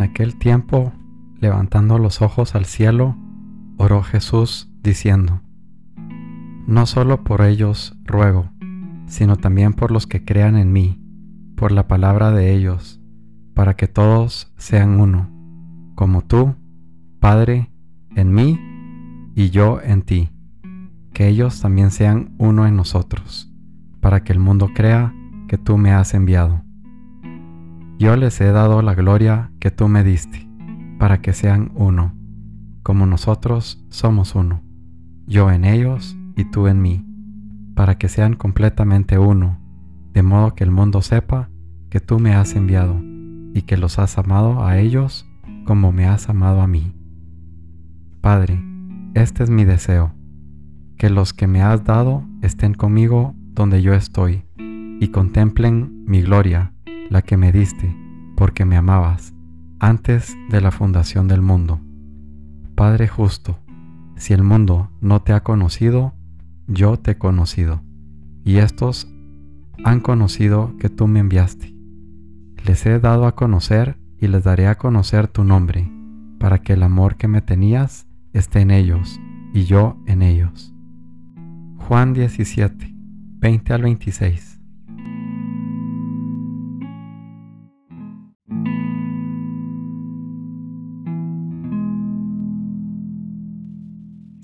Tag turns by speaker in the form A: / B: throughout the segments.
A: En aquel tiempo, levantando los ojos al cielo, oró Jesús diciendo, No solo por ellos ruego, sino también por los que crean en mí, por la palabra de ellos, para que todos sean uno, como tú, Padre, en mí y yo en ti, que ellos también sean uno en nosotros, para que el mundo crea que tú me has enviado. Yo les he dado la gloria que tú me diste, para que sean uno, como nosotros somos uno, yo en ellos y tú en mí, para que sean completamente uno, de modo que el mundo sepa que tú me has enviado y que los has amado a ellos como me has amado a mí. Padre, este es mi deseo, que los que me has dado estén conmigo donde yo estoy, y contemplen mi gloria, la que me diste, porque me amabas, antes de la fundación del mundo. Padre justo, si el mundo no te ha conocido, yo te he conocido, y estos han conocido que tú me enviaste. Les he dado a conocer y les daré a conocer tu nombre, para que el amor que me tenías esté en ellos y yo en ellos. Juan 17, 20 al 26.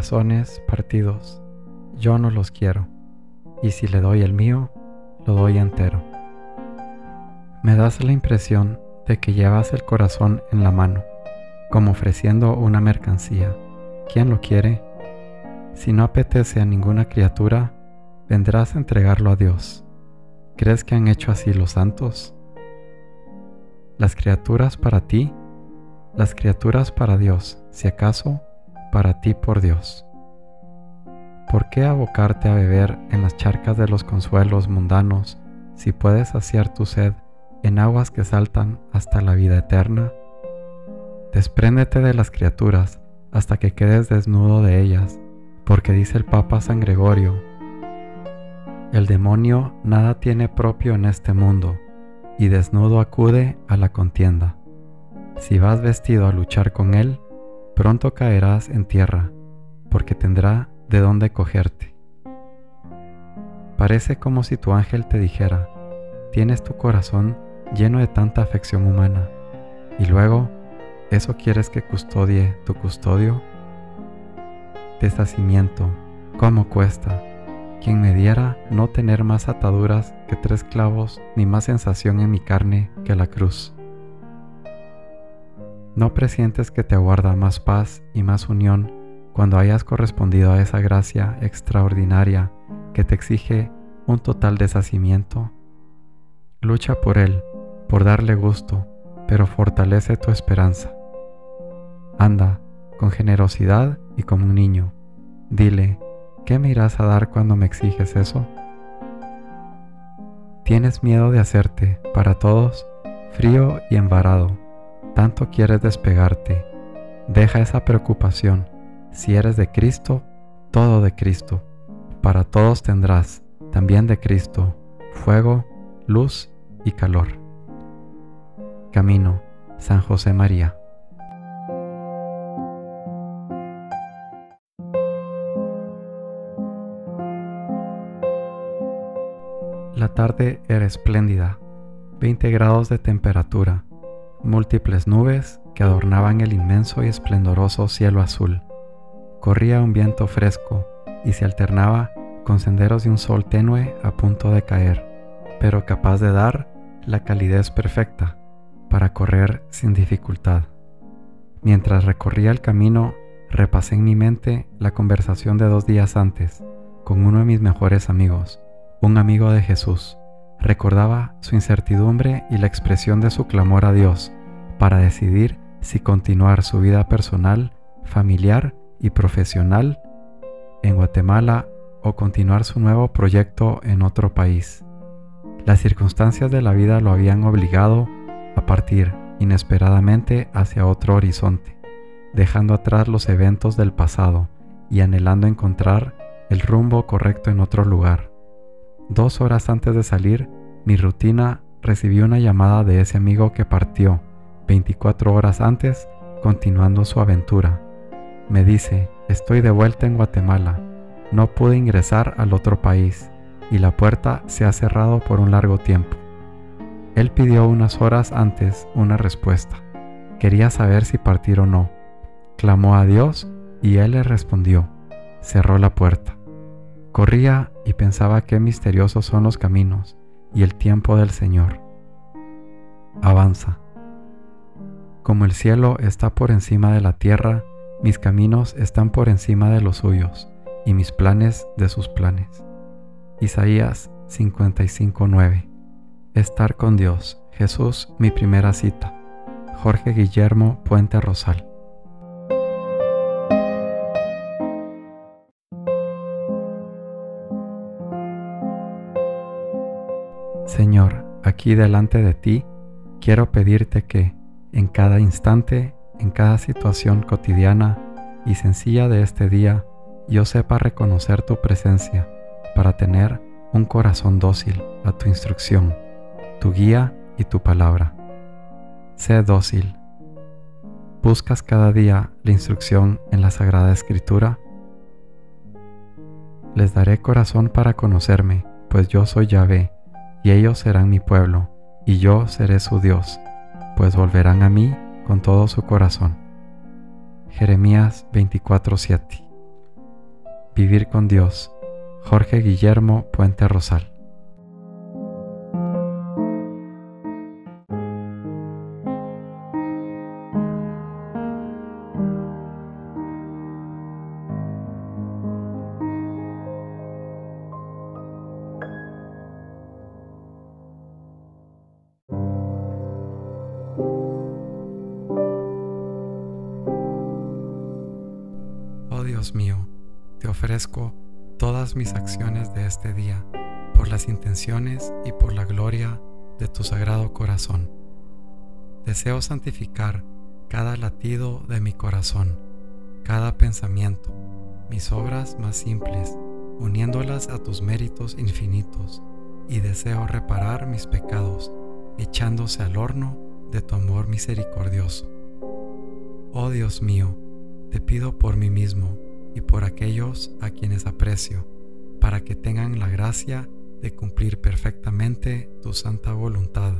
A: Corazones partidos. Yo no los quiero, y si le doy el mío, lo doy entero. Me das la impresión de que llevas el corazón en la mano, como ofreciendo una mercancía. ¿Quién lo quiere? Si no apetece a ninguna criatura, vendrás a entregarlo a Dios. ¿Crees que han hecho así los santos? Las criaturas para ti, las criaturas para Dios, si acaso para ti por Dios. ¿Por qué abocarte a beber en las charcas de los consuelos mundanos si puedes saciar tu sed en aguas que saltan hasta la vida eterna? Despréndete de las criaturas hasta que quedes desnudo de ellas, porque dice el Papa San Gregorio, el demonio nada tiene propio en este mundo, y desnudo acude a la contienda. Si vas vestido a luchar con él, pronto caerás en tierra, porque tendrá de dónde cogerte. Parece como si tu ángel te dijera, tienes tu corazón lleno de tanta afección humana, y luego, ¿eso quieres que custodie tu custodio? Deshacimiento, ¿cómo cuesta? Quien me diera no tener más ataduras que tres clavos, ni más sensación en mi carne que la cruz. ¿No presientes que te aguarda más paz y más unión cuando hayas correspondido a esa gracia extraordinaria que te exige un total deshacimiento? Lucha por él, por darle gusto, pero fortalece tu esperanza. Anda, con generosidad y como un niño. Dile, ¿qué me irás a dar cuando me exiges eso? ¿Tienes miedo de hacerte, para todos, frío y embarado? Tanto quieres despegarte, deja esa preocupación. Si eres de Cristo, todo de Cristo. Para todos tendrás, también de Cristo, fuego, luz y calor. Camino, San José María. La tarde era espléndida, 20 grados de temperatura múltiples nubes que adornaban el inmenso y esplendoroso cielo azul. Corría un viento fresco y se alternaba con senderos de un sol tenue a punto de caer, pero capaz de dar la calidez perfecta para correr sin dificultad. Mientras recorría el camino, repasé en mi mente la conversación de dos días antes con uno de mis mejores amigos, un amigo de Jesús. Recordaba su incertidumbre y la expresión de su clamor a Dios para decidir si continuar su vida personal, familiar y profesional en Guatemala o continuar su nuevo proyecto en otro país. Las circunstancias de la vida lo habían obligado a partir inesperadamente hacia otro horizonte, dejando atrás los eventos del pasado y anhelando encontrar el rumbo correcto en otro lugar. Dos horas antes de salir, mi rutina recibió una llamada de ese amigo que partió 24 horas antes, continuando su aventura. Me dice, estoy de vuelta en Guatemala, no pude ingresar al otro país y la puerta se ha cerrado por un largo tiempo. Él pidió unas horas antes una respuesta. Quería saber si partir o no. Clamó a Dios y Él le respondió. Cerró la puerta. Corría y pensaba qué misteriosos son los caminos y el tiempo del Señor. Avanza. Como el cielo está por encima de la tierra, mis caminos están por encima de los suyos y mis planes de sus planes. Isaías 55:9 Estar con Dios, Jesús, mi primera cita. Jorge Guillermo Puente Rosal. Señor, aquí delante de ti, quiero pedirte que, en cada instante, en cada situación cotidiana y sencilla de este día, yo sepa reconocer tu presencia para tener un corazón dócil a tu instrucción, tu guía y tu palabra. Sé dócil. ¿Buscas cada día la instrucción en la Sagrada Escritura? Les daré corazón para conocerme, pues yo soy Yahvé, y ellos serán mi pueblo, y yo seré su Dios, pues volverán a mí con todo su corazón. Jeremías 24:7 Vivir con Dios. Jorge Guillermo Puente Rosal. Mío, te ofrezco todas mis acciones de este día por las intenciones y por la gloria de tu sagrado corazón. Deseo santificar cada latido de mi corazón, cada pensamiento, mis obras más simples, uniéndolas a tus méritos infinitos, y deseo reparar mis pecados, echándose al horno de tu amor misericordioso. Oh Dios mío, te pido por mí mismo, y por aquellos a quienes aprecio, para que tengan la gracia de cumplir perfectamente tu santa voluntad,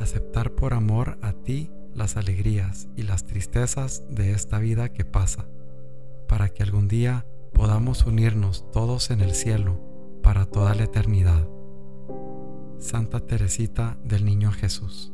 A: aceptar por amor a ti las alegrías y las tristezas de esta vida que pasa, para que algún día podamos unirnos todos en el cielo para toda la eternidad. Santa Teresita del Niño Jesús.